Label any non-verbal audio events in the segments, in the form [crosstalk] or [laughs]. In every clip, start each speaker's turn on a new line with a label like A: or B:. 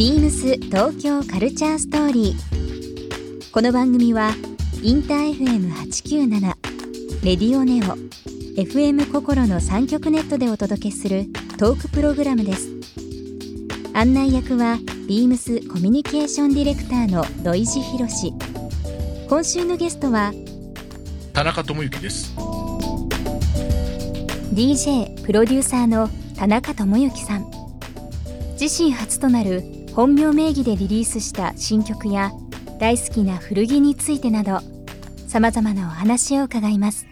A: ビームス東京カルチャーストーリー。この番組はインター FM897 レディオネオ FM 心の三極ネットでお届けするトークプログラムです。案内役はビームスコミュニケーションディレクターの土井博志。今週のゲストは
B: 田中智之です
A: DJ プロデューサーの田中智之さん自身初となる本名名義でリリースした新曲や大好きな古着についてなどさまざまなお話を伺います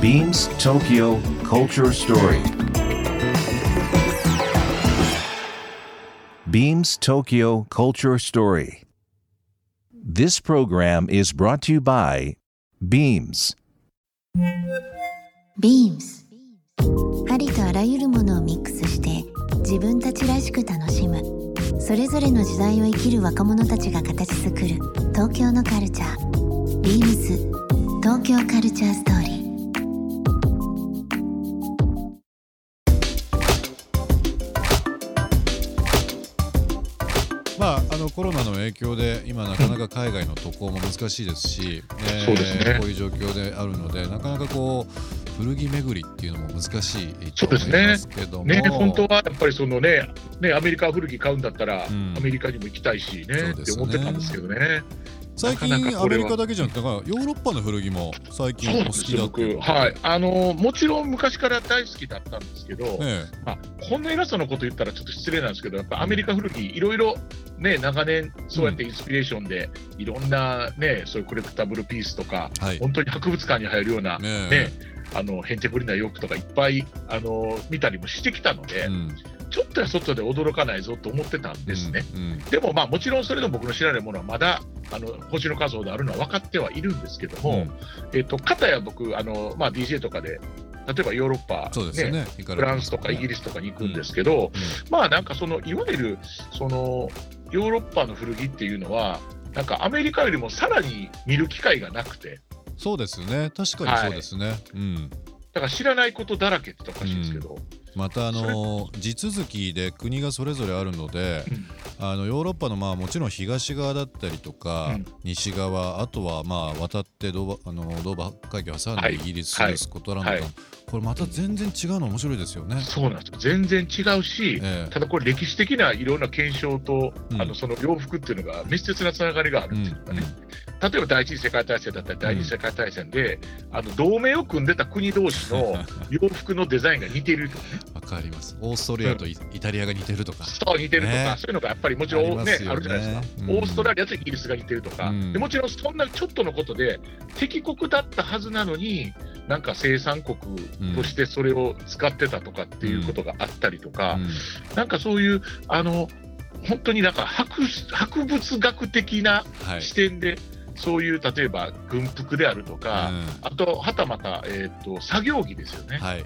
C: BeamsBeamsBeamsTokyo Culture Story Beams Tokyo Culture Story This program is brought to you by Beams
D: Beams ありとあらゆるものをミックスして自分たちらしく楽しむ。それぞれの時代を生きる若者たちが形作る。東京のカルチャー。Beams 東京カルチャーストーリー。
E: まあ、あのコロナの影響で今なかなか海外の渡航も難しいですし、えー
B: そうですね。
E: こういう状況であるのでなかなかこう古着巡りっていうのも難しい
B: そうですね。ね本当はやっぱりそのねねアメリカ古着買うんだったら、
E: ん。
B: アメリカにも行きたいしねって思ってたんですけどね。
E: 最近アメリカだけじゃなくてヨーロッパの古着も最近お好きだっ
B: はい。あのもちろん昔から大好きだったんですけど、
E: え
B: まあ、こんな偉そうなこと言ったらちょっと失礼なんですけどやっぱアメリカ古着いろいろね長年そうやってインスピレーションで、いろんなねそういうコレクタブルピースとか
E: えはい。
B: 本当に博物館に入るような
E: ね
B: ねあのへんてこりな洋服とかいっぱいあの見たりもしてきたので、
E: うん。
B: ちょっとや外で驚かないぞと思ってたんですね。
E: うんうん。
B: でもまあもちろんそれでも僕の知らないものはまだあの星の数ほどあるのは分かってはいるんですけども、
E: うん。
B: えっと片や僕あの、まあ、DJ とかで例えばヨーロッパ、
E: ね行かれて
B: フランスとかイギリスとかに行くんですけど、まあなんかそのいわゆるそのヨーロッパの古着っていうのはなんかアメリカよりもさらに見る機会がなくて
E: そうですね。確かにそうですね、うん。
B: だから知らないことだらけって言ったらおかしいんですけど、
E: またあの [laughs] 地続きで国がそれぞれあるので、あのヨーロッパのまあもちろん東側だったりとか、
B: うん。
E: 西側あとはまあ渡ってドーバあのドーバー海峡を挟ん
B: はい。
E: でイギリス、
B: はい。
E: スコットランドこれまた全然違うの面白いですよね。
B: そうなんですよ。全然違うし、
E: ええ。
B: ただこれ歴史的ないろんな検証と、
E: うん。
B: あのその洋服っていうのが密接なつながりがある
E: うん
B: っていうかね、例えば第一次世界大戦だったり第二次世界大戦で、あの同盟を組んでた国同士の [laughs] 洋服のデザインが似ているとかね。
E: わかります。オーストリアとイ,、イタリアが似てるとか。
B: そう似てるとか、
E: ね。
B: そういうのがやっぱりもちろんね。
E: あ
B: るじゃないですか、
E: うん。
B: オーストラリアとイギリスが似てるとか、
E: うん。
B: でもちろんそんなちょっとのことで敵国だったはずなのになんか生産国としてそれを使ってたとかっていうことがあったりとか、
E: うん。
B: なんかそういうあの本当になんか博博物学的な
E: はい。
B: 視点で、そういう例えば軍服であるとか、あとはたまた、えー、と作業着ですよね、
E: うんはい。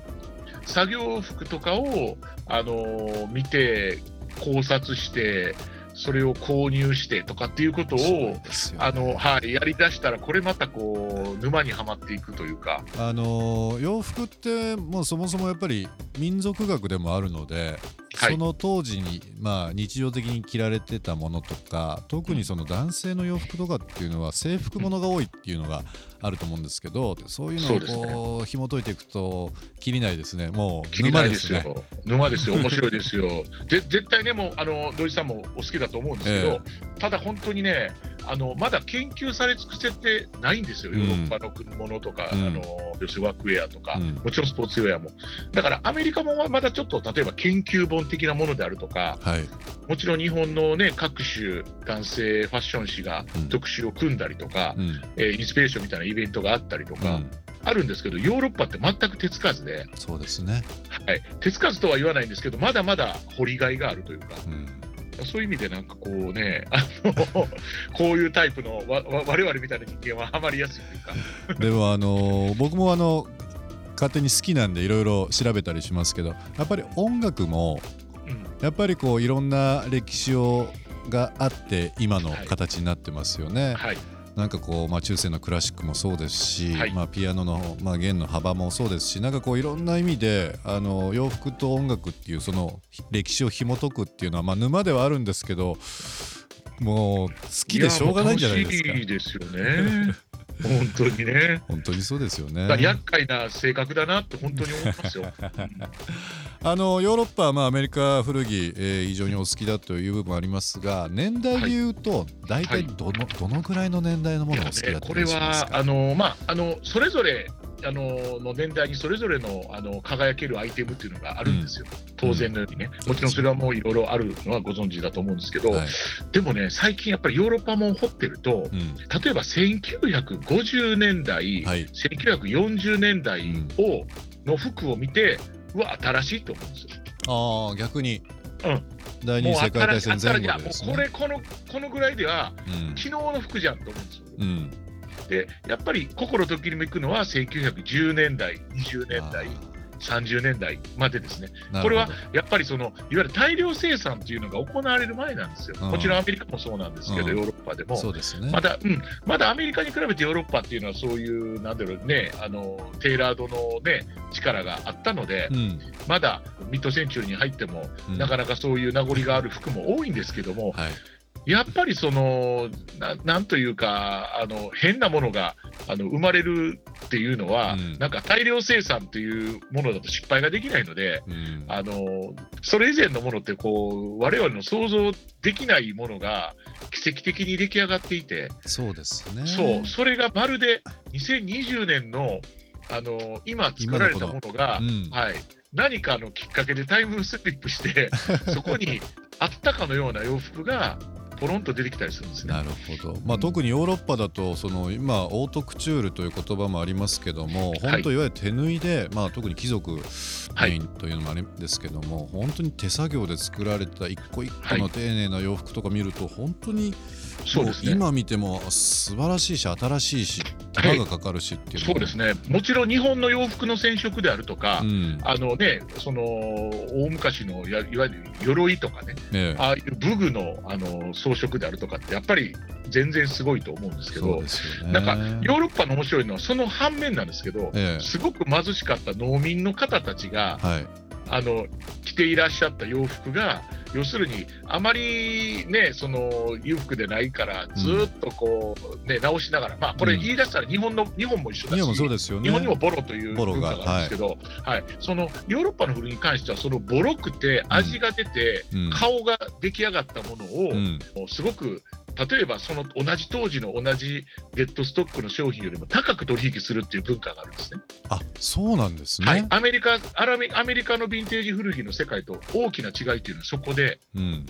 B: 作業服とかを、あのー見て考察してそれを購入してとかっていうことを、
E: ね。
B: あのはい、やりだしたらこれまたこう沼にはまっていくというか、
E: あのー洋服ってもうそもそもやっぱり民族学でもあるので、
B: はい。
E: その当時に、まあ、日常的に着られてたものとか特にその男性の洋服とかっていうのは制服ものが多いっていうのがあると思うんですけどそういうのを
B: そうですね。
E: こう紐解いていくときりないですね。もう沼で
B: すすよ。沼ですよ、面白いですよ。で絶対ね、もうあの土井さんもお好きだと思うんですけど、
E: え。
B: ただ本当にね、あのまだ研究され尽くせてないんですよ、ヨーロッパの国物とか、
E: うん。
B: あの要するにワークウェアとか、
E: うん。
B: もちろんスポーツウェアも。だからアメリカもまだちょっと例えば研究本的なものであるとか、
E: はい。
B: もちろん日本の、ね、各種男性ファッション誌が
E: うん。
B: 特集を組んだりとか、
E: うん。
B: えーインスピレーションみたいなイベントがあったりとか、
E: うん。
B: あるんですけど、ヨーロッパって全く手つかずで。
E: そうですね、
B: はい、手つかずとは言わないんですけど、まだまだ掘りがいがあるというか、
E: うん
B: そういう意味でなんかこうね、あのこういうタイプのわわ我々みたいな人間はハマりやすいというか、
E: でもあのー僕もあの勝手に好きなんでいろいろ調べたりしますけどやっぱり音楽も
B: うん、
E: やっぱりこういろんな歴史をがあって今の形になってますよね。
B: はい、
E: なんかこう、まあ、中世のクラシックもそうですし、
B: はい
E: まあ、ピアノの、まあ、弦の幅もそうですしなんかこういろんな意味であの洋服と音楽っていうその歴史を紐解くっていうのは、まあ、沼ではあるんですけどもう好きでしょうがないんじゃないですか
B: いですよね。本当にね。
E: 本当にそうですよね
B: 厄介な性格だなって本当に思いますよ。う [laughs] ん
E: あのヨーロッパはまあアメリカ古着、えー非常にお好きだという部分もありますが年代で言うと大体どの,、どのぐらいの年代のものをお好きだったりしますか？
B: はあの、まあ、あのそれぞれあのの年代にそれぞれのあの輝けるアイテムっていうのがあるんですよ、当然のようにね、もちろんそれはもういろいろあるのはご存知だと思うんですけど、
E: はい。
B: でもね、最近やっぱりヨーロッパもん掘ってると、
E: うん。
B: 例えば1950年代、
E: はい。
B: 1940年代を、の服を見て、うわ、新しいと思うんですよ。
E: ああ逆に、
B: うん。
E: 第二
B: もう
E: 次世界大戦前後でですね。
B: うこれこの、このぐらいでは、
E: うん。
B: 昨日の服じゃんと思うんですよ。
E: うん
B: でやっぱり心ときめくのは1910年代、20年代、30年代までですね、これはやっぱりそのいわゆる大量生産というのが行われる前なんですよ、
E: うん。
B: もちろんアメリカもそうなんですけど、
E: うん。
B: ヨーロッパでも。
E: どそうですね。
B: まだ、うん、まだアメリカに比べてヨーロッパっていうのはそういう、なんだろうね、あのテーラードの、ね、力があったので、
E: うん。
B: まだミッドセンチュリーに入っても、
E: うん。
B: なかなかそういう名残がある服も多いんですけども、
E: はい
B: やっぱりそのななんというかあの変なものがあの生まれるっていうのは、
E: うん。
B: なんか大量生産っていうものだと失敗ができないので
E: うん。
B: あのそれ以前のものってこう我々の想像できないものが奇跡的に出来上がっていて、
E: そうですね。
B: そうそれがまるで2020年のあの今作られたものが、
E: うん。
B: はい、何かのきっかけでタイムスリップして [laughs] そこにあったかのような洋服がポロンと出てきたりするんですね。
E: なるほど、まあ、特にヨーロッパだとその今オートクチュールという言葉もありますけども本当いわゆる手縫いで、まあ、特に貴族メインというのもあるんですけども、本当に手作業で作られた一個一個の丁寧な洋服とか見ると本当に
B: そうですね。
E: もう今見ても素晴らしいし新しいし手間がかかるしっていうの
B: そうですね。もちろん日本の洋服の染色であるとか、
E: うん。
B: あのね、その大昔のやいわゆる鎧とかね、
E: ええ。
B: ああいう武具のあの装飾であるとかって、やっぱり全然すごいと思うんですけど、
E: ね。
B: なんかヨーロッパの面白いのは、その反面なんですけど、
E: ええ。
B: すごく貧しかった農民の方たちが、
E: はい。
B: あの着ていらっしゃった洋服が、要するに、あまりね、その裕福でないから、ずっとこう、ね、直しながら、まあ、これ
E: うん。
B: 言い出したら日本の、日本も一緒だし、
E: 日本もそうですよね。
B: 日本にもボロという文化があるんですけど、はい。そのヨーロッパの古着に関しては、そのボロくて、味が出て、
E: うん。
B: 顔が出来上がったものを、すごく、例えばその同じ当時の同じデッドストックの商品よりも高く取引するっていう文化があるんですね。
E: あそうなんですね、
B: はい、アメリカアラメアメリカのヴィンテージ古着の世界と大きな違いっていうのはそこで、
E: うん。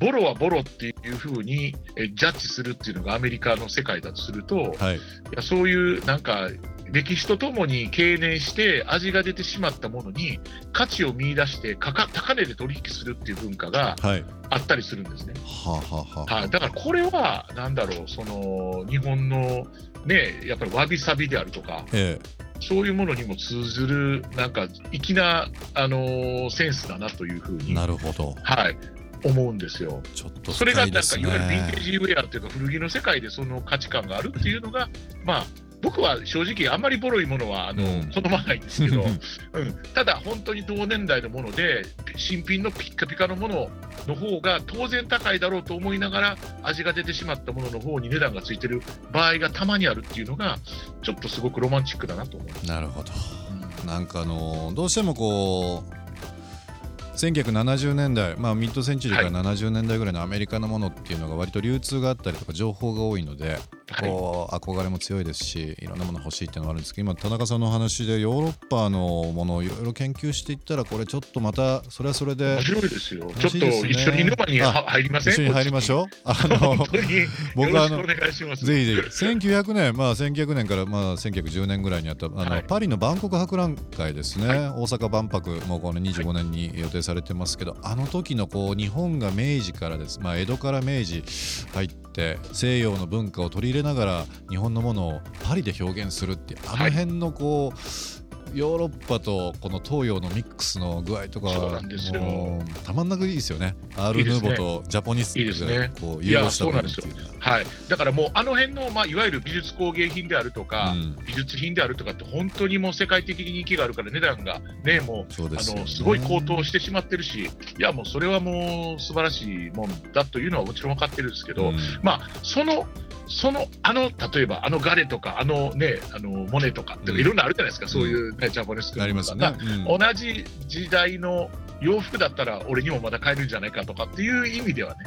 B: ボロはボロっていうふうにえジャッジするっていうのがアメリカの世界だとすると、
E: はい。
B: いやそういうなんか歴史とともに経年して味が出てしまったものに価値を見出してかか高値で取引するっていう文化が
E: はい。
B: あったりするんですね。
E: はあ、はあはあ。
B: はい、だからこれはなんだろうその日本のねやっぱりわびさびであるとか
E: え
B: そういうものにも通ずるなんか粋なあのーセンスだなというふう
E: え
B: に
E: なるほど。
B: はい。思うんですよ。
E: ちょっと
B: それがなんか
E: 深い
B: わゆるヴィンテー
E: ね
B: ジウェアっていうか古着の世界でその価値観があるっていうのがまあ僕は正直あんまりボロいものはあの、
E: うん。
B: 好まないんですけど、うん、ただ本当に同年代のもので新品のピッカピカのものの方が当然高いだろうと思いながら味が出てしまったものの方に値段がついてる場合がたまにあるっていうのがちょっとすごくロマンチックだなと思います。
E: なるほど。なんかあのどうしてもこう1970年代、まあ、ミッドセンチュリーから70年代ぐらいのアメリカのものっていうのが割と流通があったりとか情報が多いので、
B: はい
E: こう憧れも強いですしいろんなもの欲しいっていうのがあるんですけど今田中さんのお話でヨーロッパのものをいろいろ研究していったらこれちょっとまたそれはそれで
B: 面白いですよ。
E: 面
B: ちょっと一緒に沼に入りません？
E: 一緒に入りましょう？あ
B: う。[laughs]
E: の僕はあの。ぜひぜひ。1900年まあ1900年からまあ1910年ぐらいにあったあの、
B: はい。
E: パリの万国博覧会ですね、
B: はい。
E: 大阪万博もこの25年に予定されてますけど、あの時のこう日本が明治からです。まあ江戸から明治入って西洋の文化を取り入れながら日本のものをパリで表現するってあの辺のこう、ヨーロッパとこの東洋のミックスの具合とかもうたまんなくいいですよね。アール・ヌーボーとジャポニス
B: いいですね。
E: がこう融合した
B: いやそうなんですよ。はい、だからもうあの辺の、まあ、いわゆる美術工芸品であるとか、
E: うん。
B: 美術品であるとかって本当にもう世界的に人気があるから値段がねもうあのすごい高騰してしまってるしいやもうそれはもう素晴らしいもんだというのはもちろん分かってるんですけど、
E: うん。
B: まあそのそのあの例えばあのガレとかあのねあのモネとかって
E: うん
B: いろんなあるじゃないですか、そういう、ね、ジャポネスク
E: なりますね、うん。
B: 同じ時代の洋服だったら俺にもまだ買えるんじゃないかとかっていう意味ではね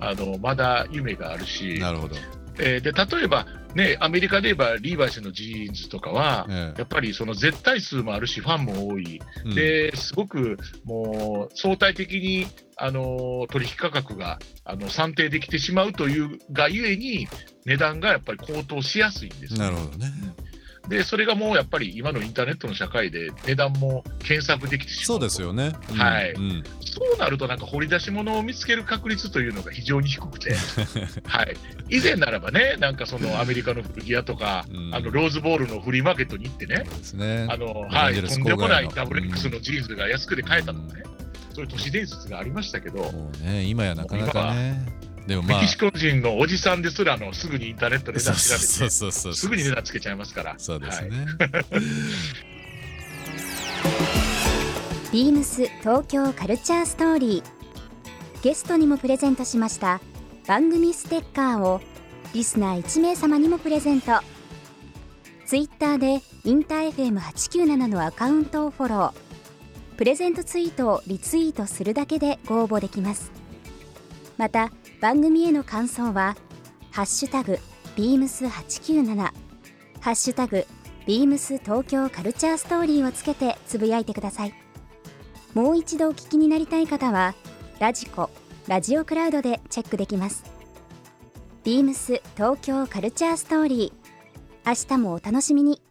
B: あのまだ夢がある
E: うん
B: し、
E: なるほど、
B: えーで例えば、ね、アメリカで言えばリーバイスのジーンズとかは、
E: え
B: やっぱりその絶対数もあるし、ファンも多い、
E: え
B: ですごくもう相対的にあの取引価格があの算定できてしまうというがゆえに、値段がやっぱり高騰しやすいんです
E: うん、
B: よ。
E: なるほどね
B: でそれがもうやっぱり今のインターネットの社会で値段も検索できてしまう
E: そうですよね、うん
B: はい。
E: うん。
B: そうなると、なんか掘り出し物を見つける確率というのが非常に低くて、[laughs] はい、以前ならばね、なんかそのアメリカの古着屋とか、
E: うん。
B: あのローズボールのフリーマーケットに行ってね、
E: ね。
B: あのはいとんでもないダブル X のジーンズが安くで買えたとかね、そういう都市伝説がありましたけど、
E: もうね今やなかなかねでもまあ
B: メキシコ人のおじさんですらのすぐにインターネットで値段調べて、
E: そうそうそうそう。
B: すぐに値段つけちゃいますから。
E: そうです
B: はい。
E: ね、
A: ビームス東京カルチャーストーリーゲストにもプレゼントしました。番組ステッカーをリスナー1名様にもプレゼント。ツイッターでインター FM897 のアカウントをフォロー。プレゼントツイートをリツイートするだけでご応募できます。また番組への感想は「ハッシュタグビームス897」「ハッシュタグビームス東京カルチャーストーリー」をつけてつぶやいてください。もう一度お聞きになりたい方はラジコラジオクラウドでチェックできます。ビームス東京カルチャーストーリー明日もお楽しみに。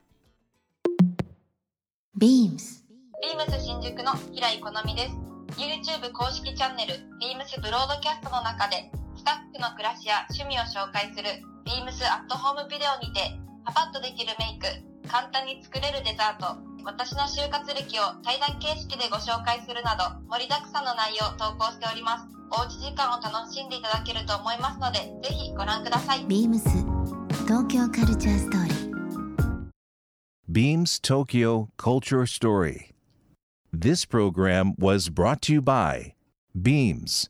D: beams
F: ビームス新宿の平井好美です。YouTube 公式チャンネル、ビームスブロードキャストの中で、スタッフの暮らしや趣味を紹介する、ビームスアットホームビデオにて、パパッとできるメイク、簡単に作れるデザート、私の就活歴を対談形式でご紹介するなど、盛りだくさんの内容を投稿しております。おうち時間を楽しんでいただけると思いますので、ぜひご覧ください。
D: beams 東京カルチャーストーリー
C: Beams Tokyo Culture Story. This program was brought to you by Beams.